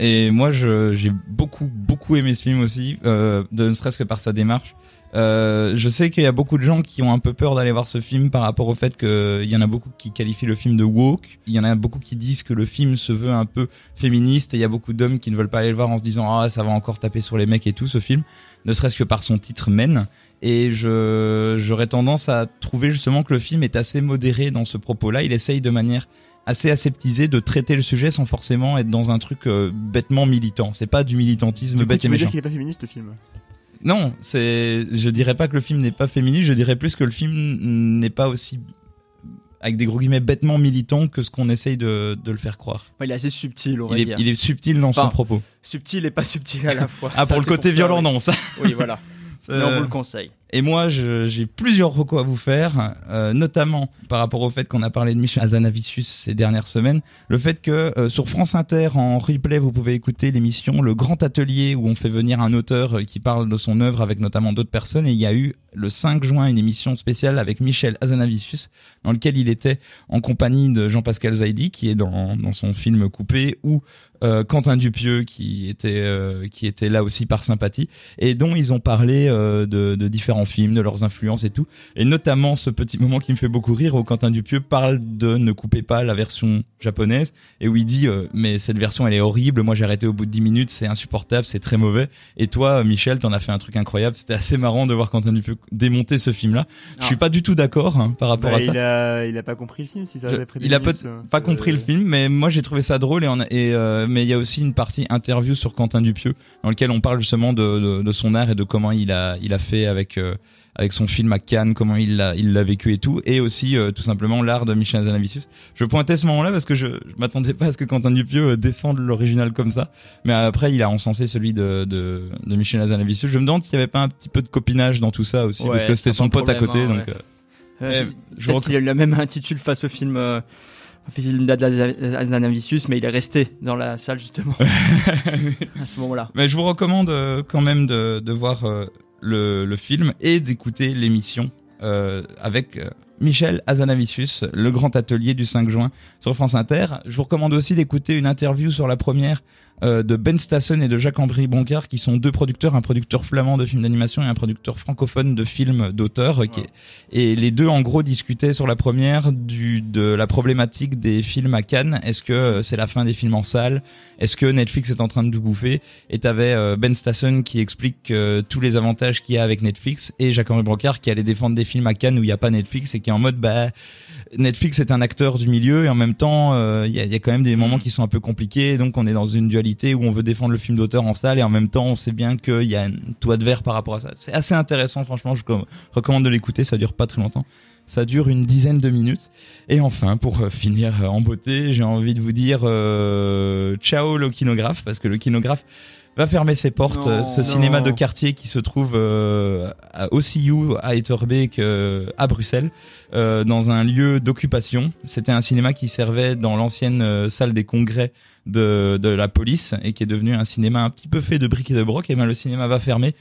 Et moi, j'ai beaucoup, beaucoup aimé ce film aussi, euh, de ne serait-ce que par sa démarche. Euh, je sais qu'il y a beaucoup de gens qui ont un peu peur d'aller voir ce film par rapport au fait qu'il y en a beaucoup qui qualifient le film de woke. Il y en a beaucoup qui disent que le film se veut un peu féministe et il y a beaucoup d'hommes qui ne veulent pas aller le voir en se disant ah ça va encore taper sur les mecs et tout ce film, ne serait-ce que par son titre Men. Et je j'aurais tendance à trouver justement que le film est assez modéré dans ce propos-là. Il essaye de manière assez aseptisée de traiter le sujet sans forcément être dans un truc euh, bêtement militant. C'est pas du militantisme Du coup, bête tu et veux dire qu'il est pas féministe le film Non, c'est. Je dirais pas que le film n'est pas féministe. Je dirais plus que le film n'est pas aussi avec des gros guillemets bêtement militant que ce qu'on essaye de, de le faire croire. Ouais, il est assez subtil, on va Il est, dire. il est subtil dans son propos. Subtil et pas subtil à la fois. Ah, Ça, pour le côté ça, violent, non, ça. Oui, voilà. Mais on Euh, vous le conseille. Et moi, j'ai plusieurs recos à vous faire, euh, notamment par rapport au fait qu'on a parlé de Michel Azanavicius ces dernières semaines. Le fait que euh, sur France Inter, en replay, vous pouvez écouter l'émission Le Grand Atelier, où on fait venir un auteur euh, qui parle de son œuvre avec notamment d'autres personnes. Et il y a eu le 5 juin une émission spéciale avec Michel Azanavicius, dans lequel il était en compagnie de Jean-Pascal Zaidi, qui est dans, dans son film Coupé, ou euh, Quentin Dupieux, qui était, euh, qui était là aussi par sympathie et dont ils ont parlé euh, de, de différents films, de leurs influences et tout. Et notamment ce petit moment qui me fait beaucoup rire où Quentin Dupieux parle de ne coupez pas la version japonaise et où il dit euh, mais cette version elle est horrible, moi j'ai arrêté au bout de 10 minutes, c'est insupportable, c'est très mauvais. Et toi Michel, t'en as fait un truc incroyable, c'était assez marrant de voir Quentin Dupieux démonter ce film là. Je suis pas du tout d'accord hein, par rapport Bah, à ça. il a, il a pas compris le film, si ça Je- avait pris il a pas, pas compris le film, mais moi j'ai trouvé ça drôle et, on a- et euh, mais il y a aussi une partie interview sur Quentin Dupieux dans lequel on parle justement de, de, de son art et de comment il a il a fait avec euh, avec son film à Cannes, comment il l'a il l'a vécu et tout, et aussi euh, tout simplement l'art de Michel Hazanavicius. Je pointais ce moment-là parce que je, je m'attendais pas à ce que Quentin Dupieux euh, descende l'original comme ça, mais après il a encensé celui de de, de Michel Hazanavicius. Je me demande s'il y avait pas un petit peu de copinage dans tout ça aussi, Ouais, parce que c'était son pote à côté, donc. hein, euh, Euh, je rec- qu'il a eu la même intitule face au film, euh, film d'Azanavicius, mais il est resté dans la salle justement à ce moment-là. Mais je vous recommande euh, quand même de, de voir euh, le, le film et d'écouter l'émission euh, avec Michel Azanavicius, le grand atelier du 5 juin sur France Inter. Je vous recommande aussi d'écouter une interview sur la première euh, de Ben Stassen et de Jacques-Henri Boncard, qui sont deux producteurs, un producteur flamand de films d'animation et un producteur francophone de films d'auteur. Et les deux, en gros, discutaient sur la première du, de la problématique des films à Cannes. Est-ce que euh, c'est la fin des films en salle? Est-ce que Netflix est en train de tout bouffer? Et t'avais euh, Ben Stassen qui explique euh, tous les avantages qu'il y a avec Netflix et Jacques-Henri Brancard qui allait défendre des films à Cannes où il n'y a pas Netflix et qui est en mode bah Netflix est un acteur du milieu et en même temps il y, a, y a quand même des moments qui sont un peu compliqués donc on est dans une dualité où on veut défendre le film d'auteur en salle et en même temps on sait bien qu'il y a un toit de verre par rapport à ça. C'est assez intéressant franchement, je com- recommande de l'écouter, ça dure pas très longtemps. Ça dure une dizaine de minutes. Et enfin, pour euh, finir euh, en beauté, j'ai envie de vous dire euh, ciao le kinographe, parce que le kinographe va fermer ses portes. Non. Ce Non. cinéma de quartier qui se trouve euh, à OCU, à Etterbeek, euh, à Bruxelles, euh, dans un lieu d'occupation. C'était un cinéma qui servait dans l'ancienne salle des congrès de, de la police et qui est devenu un cinéma un petit peu fait de briques et de broc. Et ben le cinéma va fermer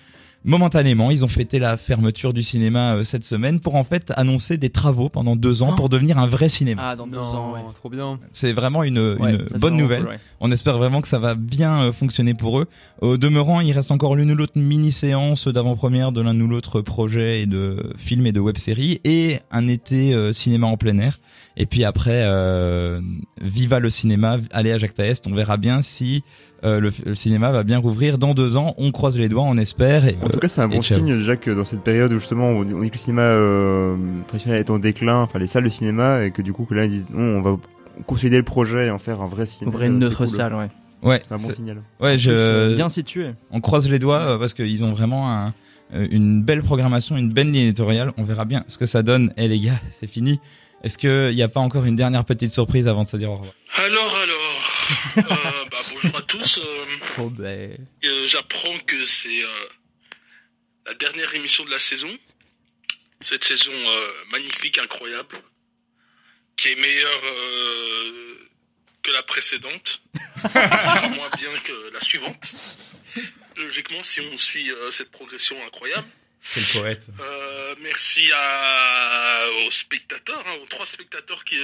momentanément. Ils ont fêté la fermeture du cinéma euh, cette semaine pour en fait annoncer des travaux pendant deux ans Oh. pour devenir un vrai cinéma. Ah, dans deux ans, ouais. trop bien. C'est vraiment une, Ouais, une bonne vraiment nouvelle. cool, ouais. On espère vraiment que ça va bien euh, fonctionner pour eux. Au demeurant, il reste encore l'une ou l'autre mini-séance d'avant-première de l'un ou l'autre projet et de film et de web-série et un été euh, cinéma en plein air. Et puis après, euh, viva le cinéma, allez à Jacques Est, on verra bien si euh, le, le cinéma va bien rouvrir dans deux ans. On croise les doigts, on espère. Et, En tout cas, c'est un bon signe déjà que dans cette période où justement on on dit que le cinéma euh, traditionnel est en déclin, enfin les salles de cinéma, et que du coup que là ils disent non, on va consolider le projet et en faire un vrai cinéma. Ouvrir une autre cool. salle, ouais. ouais, C'est un bon signal. ouais, Plus, je, Bien situé. on croise les doigts parce qu'ils ont vraiment un- une belle programmation, une belle ligne éditoriale. On verra bien ce que ça donne. Eh les gars, c'est fini. Est-ce qu'il n'y a pas encore une dernière petite surprise avant de se dire au revoir? Alors, alors, euh, bah, bonjour à tous. euh, Oh, ben. euh, J'apprends que c'est euh, la dernière émission de la saison. Cette saison euh, magnifique, incroyable, qui est meilleure euh, que la précédente, moins bien que la suivante. Logiquement, si on suit euh, cette progression incroyable. Quel poète. Euh, merci à, aux spectateurs, hein, aux trois spectateurs qui,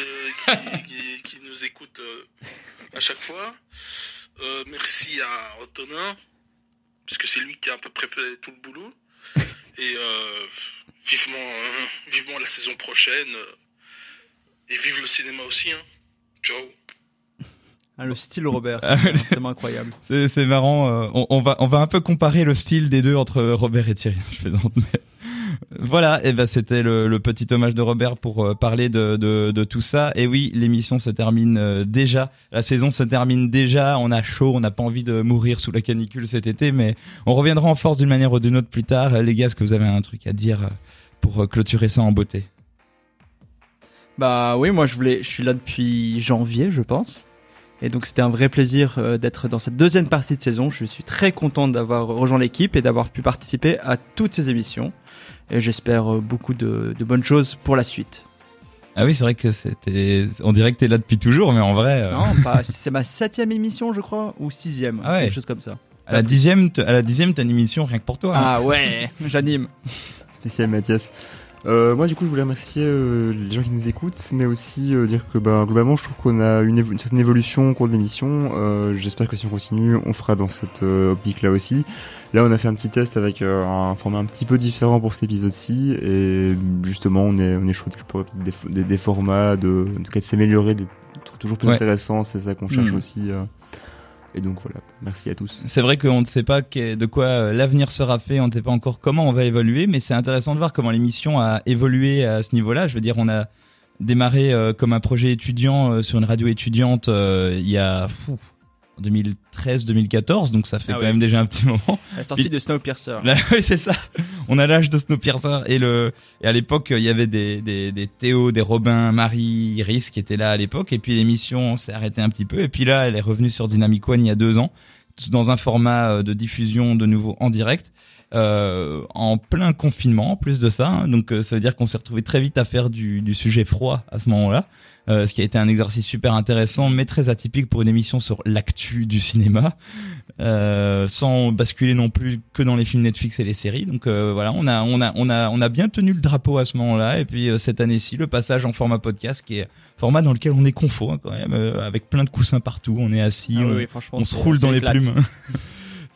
qui, qui, qui nous écoutent euh, à chaque fois. Euh, merci à Antonin, parce que c'est lui qui a à peu près fait tout le boulot. Et vivement, hein, vivement la saison prochaine. et vive le cinéma aussi. Hein. Ciao. Ah, le style Robert, Ah, c'est vraiment incroyable. C'est, c'est marrant. euh, on, on va, on va un peu comparer le style des deux entre Robert et Thierry. Je plaisante, mais voilà. Et ben c'était le, le petit hommage de Robert pour euh, parler de, de, de tout ça. Et oui, l'émission se termine euh, déjà. La saison se termine déjà. On a chaud. On n'a pas envie de mourir sous la canicule cet été, mais on reviendra en force d'une manière ou d'une autre plus tard. Les gars, est-ce que vous avez un truc à dire pour clôturer ça en beauté? Bah oui, moi je voulais, je suis là depuis janvier, je pense. Et donc c'était un vrai plaisir euh, d'être dans cette deuxième partie de saison. Je suis très content d'avoir rejoint l'équipe et d'avoir pu participer à toutes ces émissions. Et j'espère euh, beaucoup de, de bonnes choses pour la suite. Ah oui, c'est vrai que c'était. On dirait que t'es là depuis toujours, mais en vrai. euh, Non, pas, c'est ma septième émission, je crois, ou sixième, Ah ouais. quelque chose comme ça. À la dixième, à la dixième, t'as une émission rien que pour toi. hein. Ah ouais, j'anime. Spécial Mathias. Euh, moi, du coup, je voulais remercier euh, les gens qui nous écoutent, mais aussi euh, dire que bah, globalement, je trouve qu'on a une, certaine évolution au cours de l'émission. Euh, J'espère que si on continue, on fera dans cette euh, optique-là aussi. Là, on a fait un petit test avec euh, un format un petit peu différent pour cet épisode-ci, et justement, on est, on est chaud pour des, des, des formats, de, en tout cas de s'améliorer, des trucs toujours plus Ouais. intéressants, c'est ça qu'on cherche Mhm. aussi. Et donc voilà, merci à tous. C'est vrai qu'on ne sait pas de quoi euh, l'avenir sera fait, on ne sait pas encore comment on va évoluer, mais c'est intéressant de voir comment l'émission a évolué à ce niveau-là. Je veux dire, on a démarré euh, comme un projet étudiant euh, sur une radio étudiante il y a en 2013-2014, donc ça fait Ah quand oui. même déjà un petit moment. La sortie Puis- de Snowpiercer. Là, oui, c'est ça. On a l'âge de Snowpiercer et le et à l'époque il y avait des des des Théo, des Robin, Marie, Iris qui étaient là à l'époque et puis l'émission s'est arrêtée un petit peu et puis là elle est revenue sur Dynamic One il y a deux ans dans un format euh, de diffusion de nouveau en direct. Euh, en plein confinement en plus de ça hein. donc euh, ça veut dire qu'on s'est retrouvé très vite à faire du, du sujet froid à ce moment-là euh, ce qui a été un exercice super intéressant mais très atypique pour une émission sur l'actu du cinéma euh, sans basculer non plus que dans les films Netflix et les séries. Donc euh, voilà, on a on a on a on a bien tenu le drapeau à ce moment-là. Et puis euh, cette année-ci, le passage en format podcast, qui est format dans lequel on est confort hein, quand même, euh, avec plein de coussins partout. On est assis, Ah on, oui, se roule dans les éclate. plumes.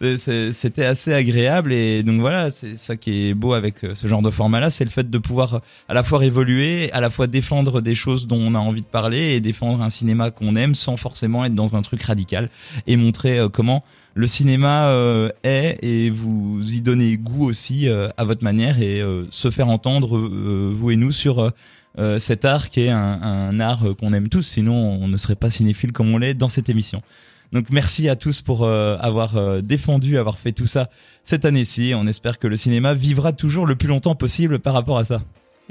C'était assez agréable et donc voilà, c'est ça qui est beau avec euh, ce genre de format-là, c'est le fait de pouvoir euh, à la fois évoluer, à la fois défendre des choses dont on a envie de parler et défendre un cinéma qu'on aime sans forcément être dans un truc radical et montrer euh, comment le cinéma est et vous y donner goût aussi à votre manière et se faire entendre vous et nous sur cet art qui est un, un art qu'on aime tous, sinon on ne serait pas cinéphile comme on l'est dans cette émission. Donc merci à tous pour euh, avoir euh, défendu, avoir fait tout ça cette année-ci. On espère que le cinéma vivra toujours le plus longtemps possible par rapport à ça.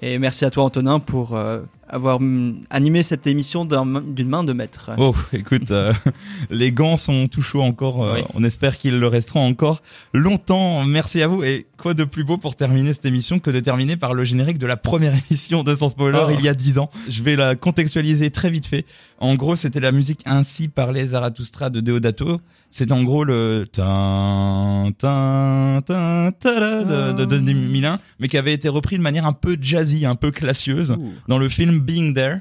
Et merci à toi, Antonin, pour euh, avoir mm, animé cette émission d'un- d'une main de maître. Oh, écoute, euh, les gants sont tout chauds encore. euh, Oui. On espère qu'ils le resteront encore longtemps. Merci à vous. Et quoi de plus beau pour terminer cette émission que de terminer par le générique de la première émission de Sans Spoiler Oh. il y a 10 ans. Je vais la contextualiser très vite fait. En gros, c'était la musique ainsi par les Zarathustra de Deodato. C'est en gros le tin, tin, tin, de, de, de 2001, mais qui avait été repris de manière un peu un peu classieuse Ouh. dans le film Being There.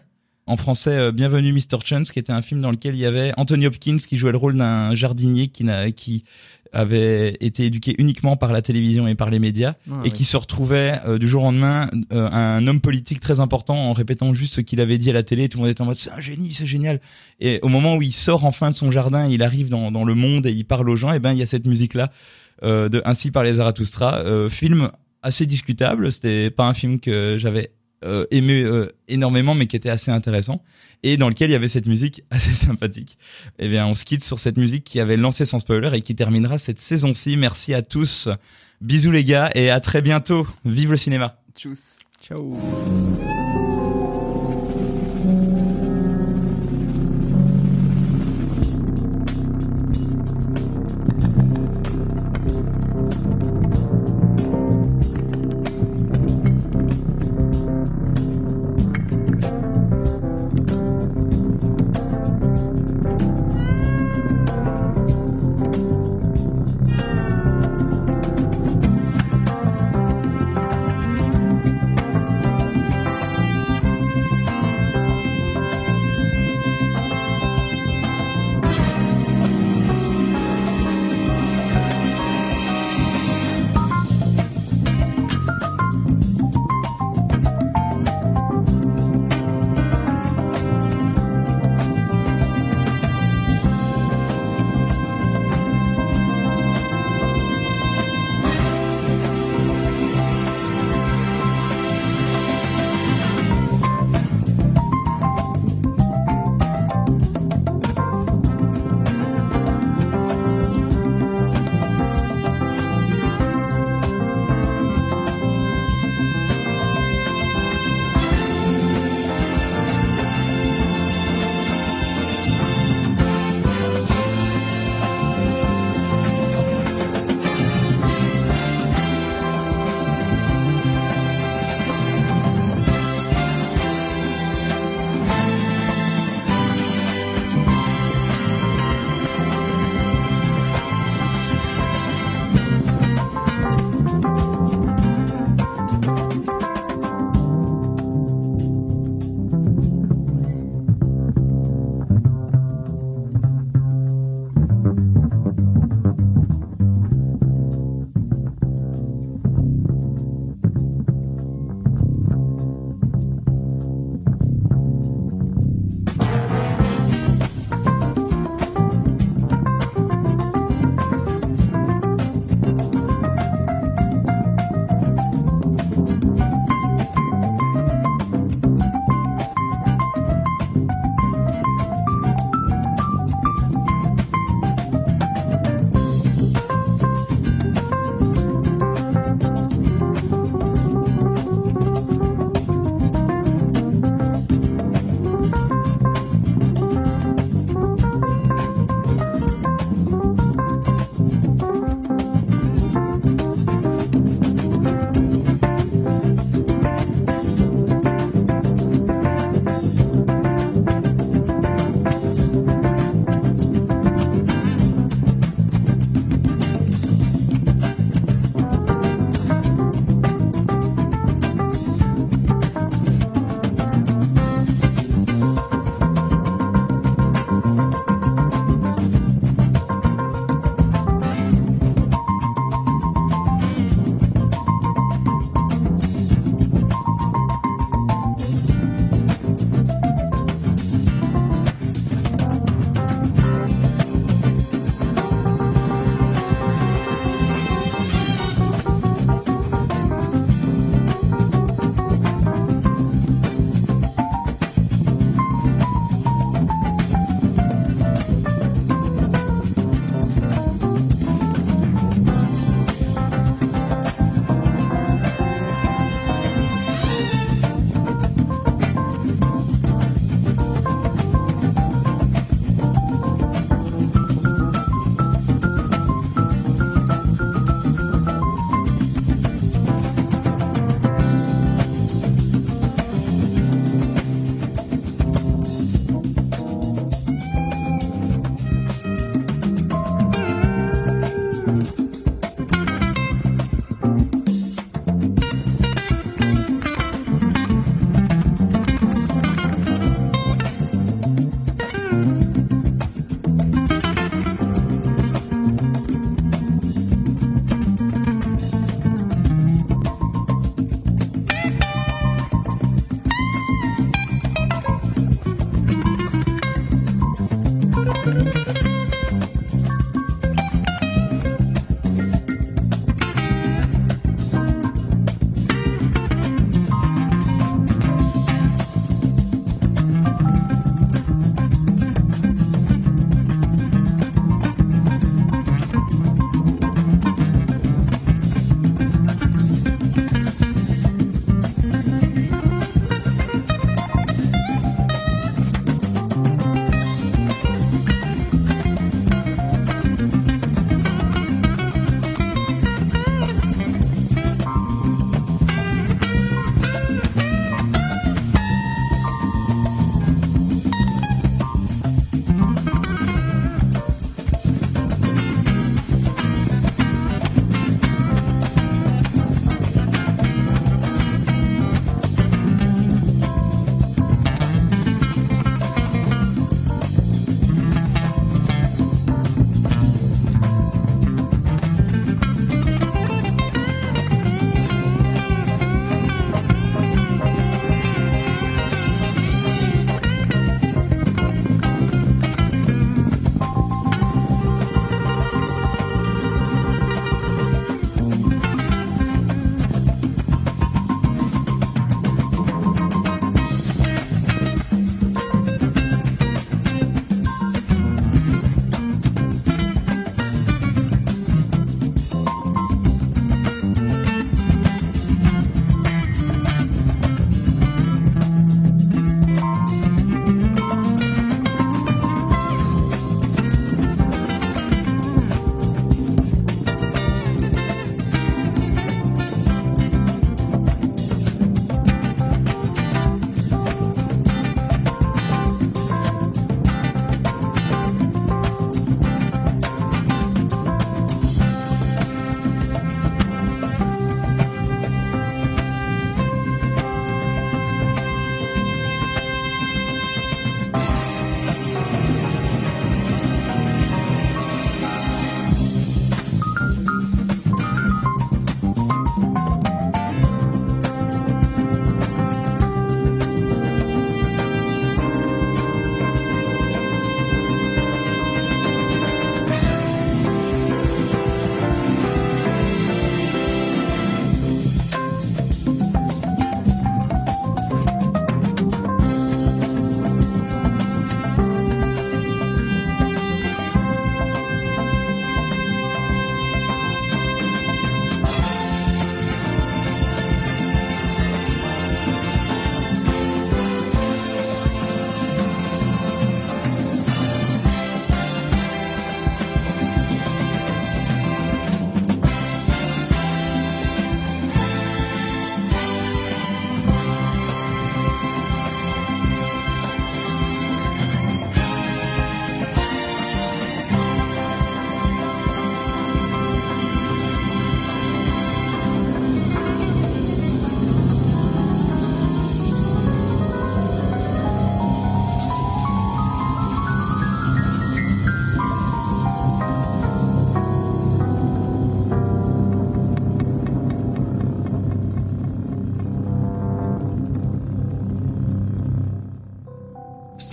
En français, euh, Bienvenue Mr. Chance, qui était un film dans lequel il y avait Anthony Hopkins qui jouait le rôle d'un jardinier qui, n'a, qui avait été éduqué uniquement par la télévision et par les médias Ah, et oui. qui se retrouvait euh, du jour au lendemain euh, un homme politique très important en répétant juste ce qu'il avait dit à la télé. Tout le monde était en mode c'est un génie, c'est génial. Et au moment où il sort enfin de son jardin, il arrive dans, dans le monde et il parle aux gens, et ben il y a cette musique là euh, de Ainsi par les Zarathustra, film assez discutable. C'était pas un film que j'avais euh, aimé euh, énormément, mais qui était assez intéressant et dans lequel il y avait cette musique assez sympathique. Eh bien, on se quitte sur cette musique qui avait lancé sans spoiler et qui terminera cette saison-ci. Merci à tous. Bisous les gars et à très bientôt. Vive le cinéma. Tchuss. Ciao.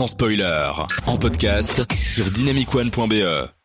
Spoiler, en podcast sur dynamicone.be.